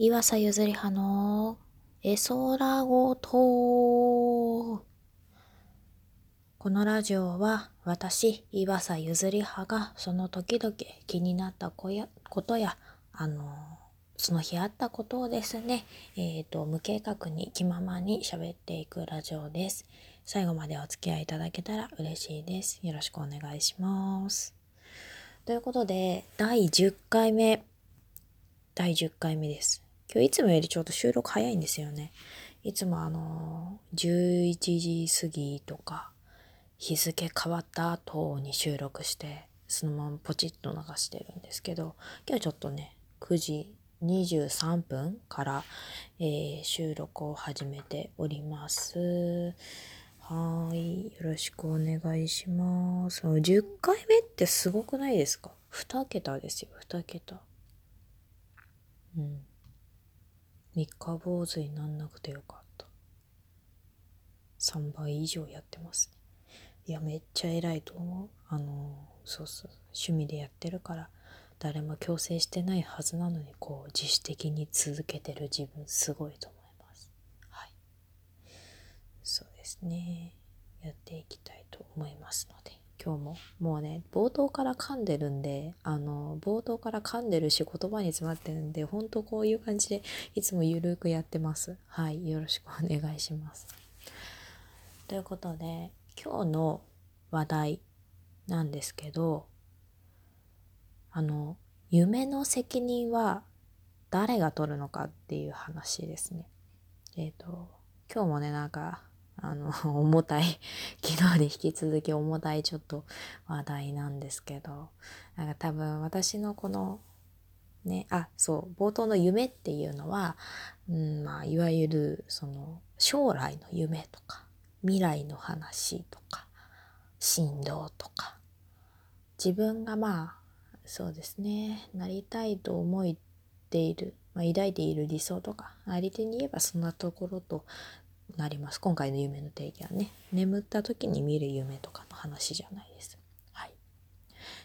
岩佐ゆずりはの絵空ごと。このラジオは私、岩佐ゆずりはがその時々気になったことや、あの、その日あったことをですね、えっ、ー、と、無計画に気ままに喋っていくラジオです。最後までお付き合いいただけたら嬉しいです。よろしくお願いします。ということで、第10回目、第10回目です。今日いつもよりちょっと収録早いんですよね。いつもあの、11時過ぎとか、日付変わった後に収録して、そのままポチッと流してるんですけど、今日ちょっとね、9時23分から、えー、収録を始めております。はい。よろしくお願いします。10回目ってすごくないですか ?2 桁ですよ、2桁。うん。三日坊主になんなくてよかった。3倍以上やってますね。いや、めっちゃ偉いと思う。あの、そうそう、趣味でやってるから、誰も強制してないはずなのに、こう、自主的に続けてる自分、すごいと思います。はい。そうですね。やっていきたいと思いますので。今日も。もうね冒頭から噛んでるんであの冒頭から噛んでるし言葉に詰まってるんで本当こういう感じでいつもゆるくやってます。はいよろしくお願いします。ということで今日の話題なんですけどあの夢の責任は誰が取るのかっていう話ですね。えっ、ー、と今日もねなんかあの、重たい、昨日で引き続き重たいちょっと話題なんですけど、なんか多分私のこの、ね、あ、そう、冒頭の夢っていうのは、うん、まあ、いわゆる、その、将来の夢とか、未来の話とか、振動とか、自分がまあ、そうですね、なりたいと思っている、まあ、抱いている理想とか、あり手に言えばそんなところとなります。今回の夢の定義はね、眠った時に見る夢とかの話じゃないです。はい。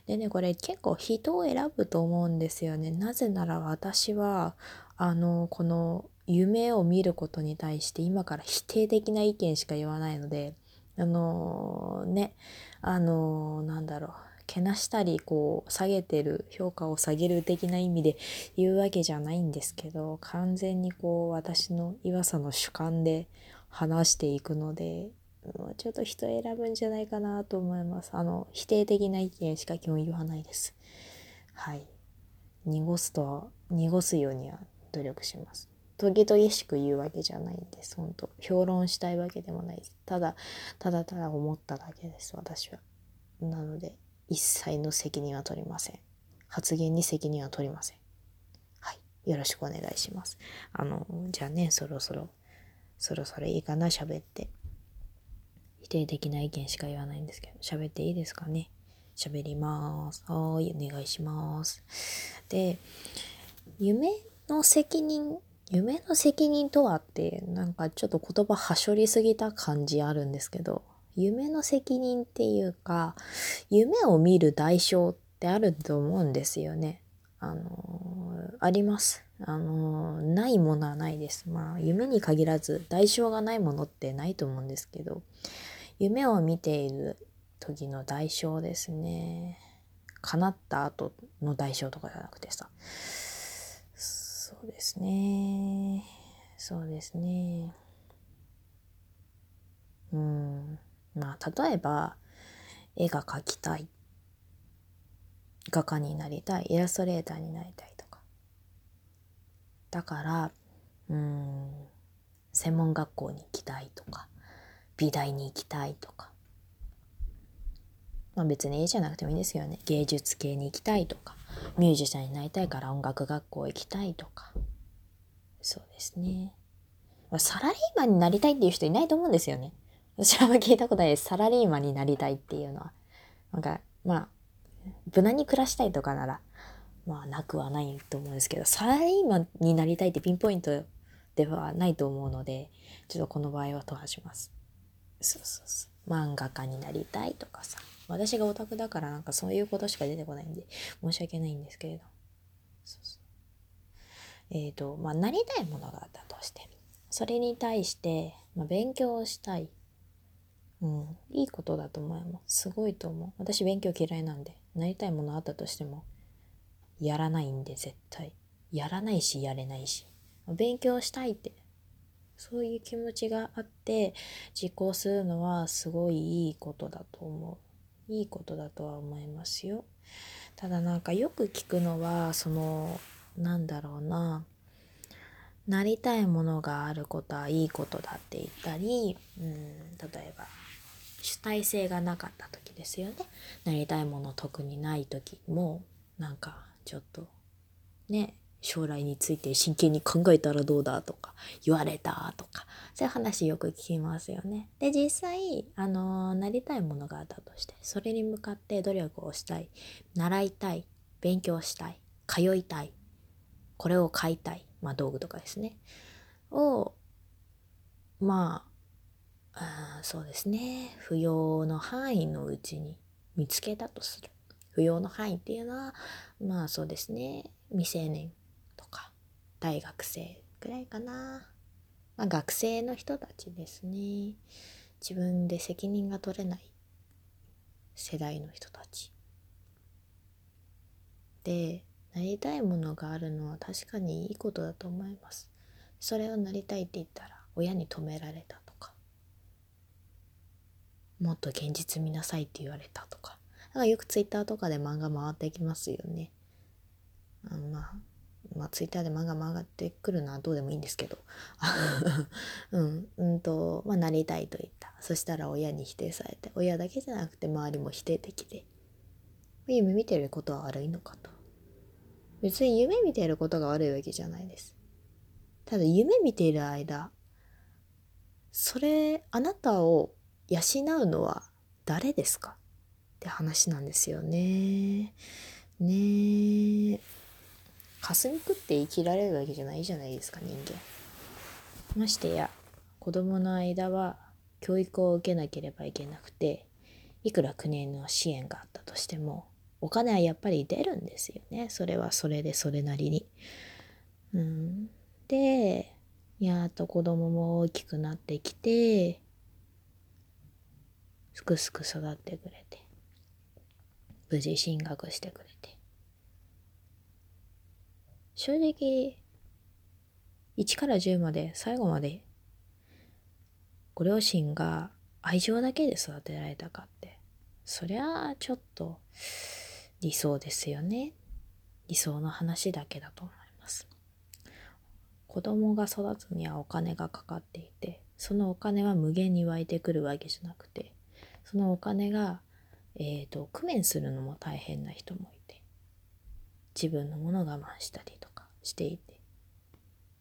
でね、これ結構人を選ぶと思うんですよね。なぜなら私は、あの、この夢を見ることに対して今から否定的な意見しか言わないので、あのね、あのなんだろう。けなしたりこう下げてる評価を下げる的な意味で言うわけじゃないんですけど完全にこう私の岩佐の主観で話していくのでもう、ちょっと人選ぶんじゃないかなと思います。あの、否定的な意見しか基本言わないです。はい。濁すと、濁すようには努力します。時々しく言うわけじゃないんです。本当評論したいわけでもないです。ただ、ただただ思っただけです、私は。なので、一切の責任は取りません。発言に責任は取りません。はい。よろしくお願いします。あの、じゃあね、そろそろそろそろいいかな、喋って。否定的な意見しか言わないんですけど、喋っていいですかね？喋ります。はい、お願いします。で、夢の責任、夢の責任とはって、なんかちょっと言葉はしょりすぎた感じあるんですけど、夢の責任っていうか、夢を見る代償ってあると思うんですよね。あのー、あります。あのー、ないものはないです。まあ、夢に限らず、代償がないものってないと思うんですけど、夢を見ている時の代償ですね。叶った後の代償とかじゃなくてさ。そうですね。そうですね。うん。まあ、例えば、絵が描きたい。画家になりたい。イラストレーターになりたいとか。だからうん専門学校に行きたいとか。美大に行きたいとか。まあ別に絵じゃなくてもいいんですよね。芸術系に行きたいとか。ミュージシャンになりたいから音楽学校行きたいとか。そうですね。サラリーマンになりたいっていう人いないと思うんですよね。私は聞いたことないですサラリーマンになりたいっていうのはなんかまあ無難に暮らしたいとかならまあなくはないと思うんですけど、サラリーマンになりたいってピンポイントではないと思うので、ちょっとこの場合は飛ばします。そうそうそう。漫画家になりたいとかさ。私がオタクだからなんかそういうことしか出てこないんで、申し訳ないんですけれど。そうそうえーとまあ、なりたいものがあったとしてそれに対して、まあ、勉強をしたい、うん、いいことだと思いますすごいと思う。私勉強嫌いなんで。なりたいものあったとしてもやらないんで絶対。やらないしやれないし。勉強したいって。そういう気持ちがあって実行するのはすごいいいことだと思う。いいことだとは思いますよ。ただなんかよく聞くのはそのなんだろうな。なりたいものがあることはいいことだって言ったり、うん、例えば主体性がなかった時ですよねなりたいもの特にない時もなんかちょっとね将来について真剣に考えたらどうだとか言われたとかそういう話よく聞きますよね。で実際あのなりたいものがあったとしてそれに向かって努力をしたい習いたい勉強したい通いたいこれを買いたい、まあ、道具とかですね。をまあそうですね。不要の範囲のうちに見つけたとする。不要の範囲っていうのはまあそうですね。未成年とか大学生ぐらいかな、まあ、学生の人たちですね。自分で責任が取れない世代の人たち。でなりたいものがあるのは確かにいいことだと思います。それをなりたいって言ったら親に止められたとか。もっと現実見なさいって言われたとか。だからよくツイッターとかで漫画回ってきますよね。あまあまあ、ツイッターで漫画曲がってくるのはどうでもいいんですけど。うん、うんと、まあ、なりたいと言った。そしたら親に否定されて、親だけじゃなくて周りも否定的で、夢見てることは悪いのかと。別に夢見てることが悪いわけじゃないです。ただ夢見ている間、それ、あなたを養うのは誰ですか？って話なんですよね。ねえ。霞食って生きられるわけじゃないじゃないですか人間ましてや子供の間は教育を受けなければいけなくていくら国の支援があったとしてもお金はやっぱり出るんですよね。それはそれでそれなりに。うん、でやっと子供も大きくなってきてすくすく育ってくれて無事進学してくれて。正直、1から10まで最後までご両親が愛情だけで育てられたかって、そりゃあちょっと理想ですよね。理想の話だけだと思います。子供が育つにはお金がかかっていて、そのお金は無限に湧いてくるわけじゃなくて、そのお金が、えっ、ー、と、工面するのも大変な人もいて、自分のもの我慢したりとかしていて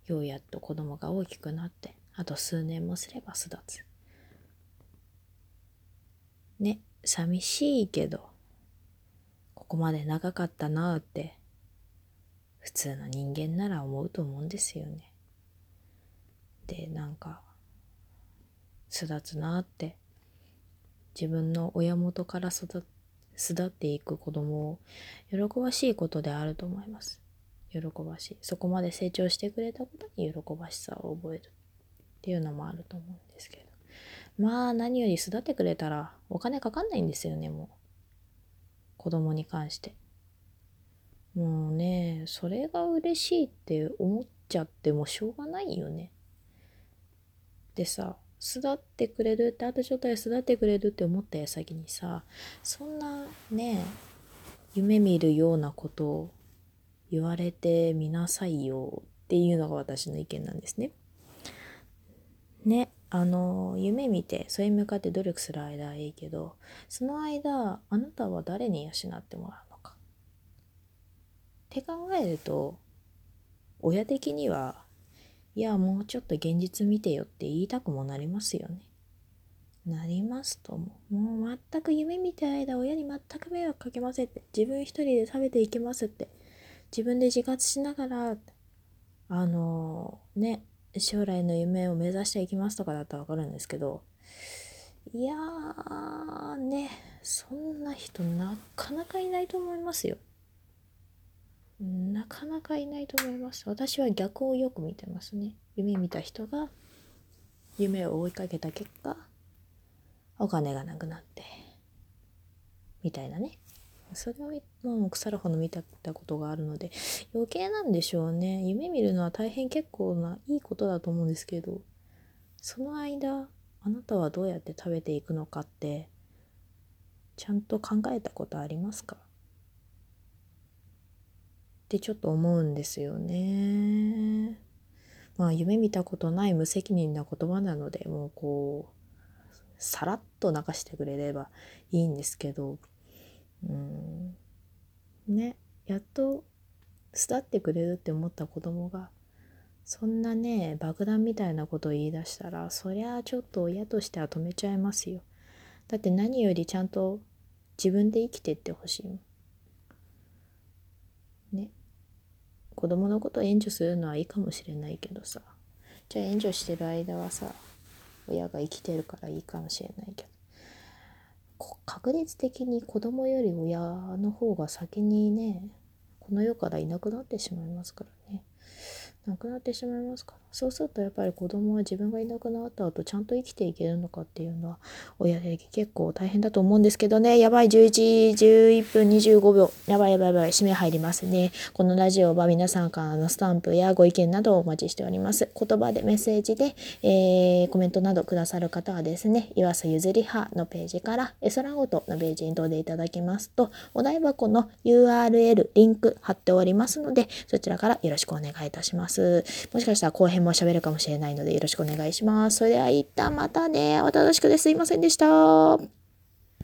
ようやっと子供が大きくなってあと数年もすれば巣立つね寂しいけどここまで長かったなあって普通の人間なら思うと思うんですよねでなんか巣立つなって自分の親元から育っ巣立っていく子供を喜ばしいことであると思います。喜ばしい。そこまで成長してくれたことに喜ばしさを覚えるっていうのもあると思うんですけど。まあ何より巣立ってくれたらお金かかんないんですよね、もう。子供に関して。もうね、それが嬉しいって思っちゃってもしょうがないよね。でさ、巣立ってくれるってあとちょっとで巣立ってくれるって思った矢先にさそんなね夢見るようなことを言われてみなさいよっていうのが私の意見なんですね。ねあの夢見てそれに向かって努力する間はいいけどその間あなたは誰に養ってもらうのか？って考えると親的にはいや、もうちょっと現実見てよって言いたくもなりますよね。なりますとも。もう全く夢見てる間、親に全く迷惑かけませんって。自分一人で食べていきますって。自分で自活しながら、あのー、ね、将来の夢を目指していきますとかだったらわかるんですけど、いやーね、そんな人なかなかいないと思いますよ。なかなかいないと思います。私は逆をよく見てますね。夢見た人が夢を追いかけた結果お金がなくなってみたいなね。それをもう腐るほど見たことがあるので余計なんでしょうね夢見るのは大変結構ないいことだと思うんですけどその間あなたはどうやって食べていくのかってちゃんと考えたことありますか？ってちょっと思うんですよね。まあ夢見たことない無責任な言葉なのでもうこうさらっと流してくれればいいんですけどうん。ねやっと巣ってくれるって思った子供がそんなね爆弾みたいなことを言い出したらそりゃあちょっと親としては止めちゃいますよ。だって何よりちゃんと自分で生きてってほしいもん。ね。子供のこと援助するのはいいかもしれないけどさ。じゃあ援助してる間はさ親が生きてるからいいかもしれないけど。確率的に子供より親の方が先にねこの世からいなくなってしまいますからね。なくなってしまいますからそうするとやっぱり子供は自分がいなくなった後ちゃんと生きていけるのかっていうのは親で結構大変だと思うんですけどね。やばい11時、11分25秒。やばいやばいやばい締め入りますね。このラジオは皆さんからのスタンプやご意見などをお待ちしております。言葉でメッセージで、えー、コメントなどくださる方はですね岩佐ゆずりはのページからエソラごとのページに飛んでいただきますとお台箱の URL リンク貼っておりますのでそちらからよろしくお願いいたします。もしかしたら後編も喋るかもしれないのでよろしくお願いします。それでは一旦またね。お楽しくですいませんでした。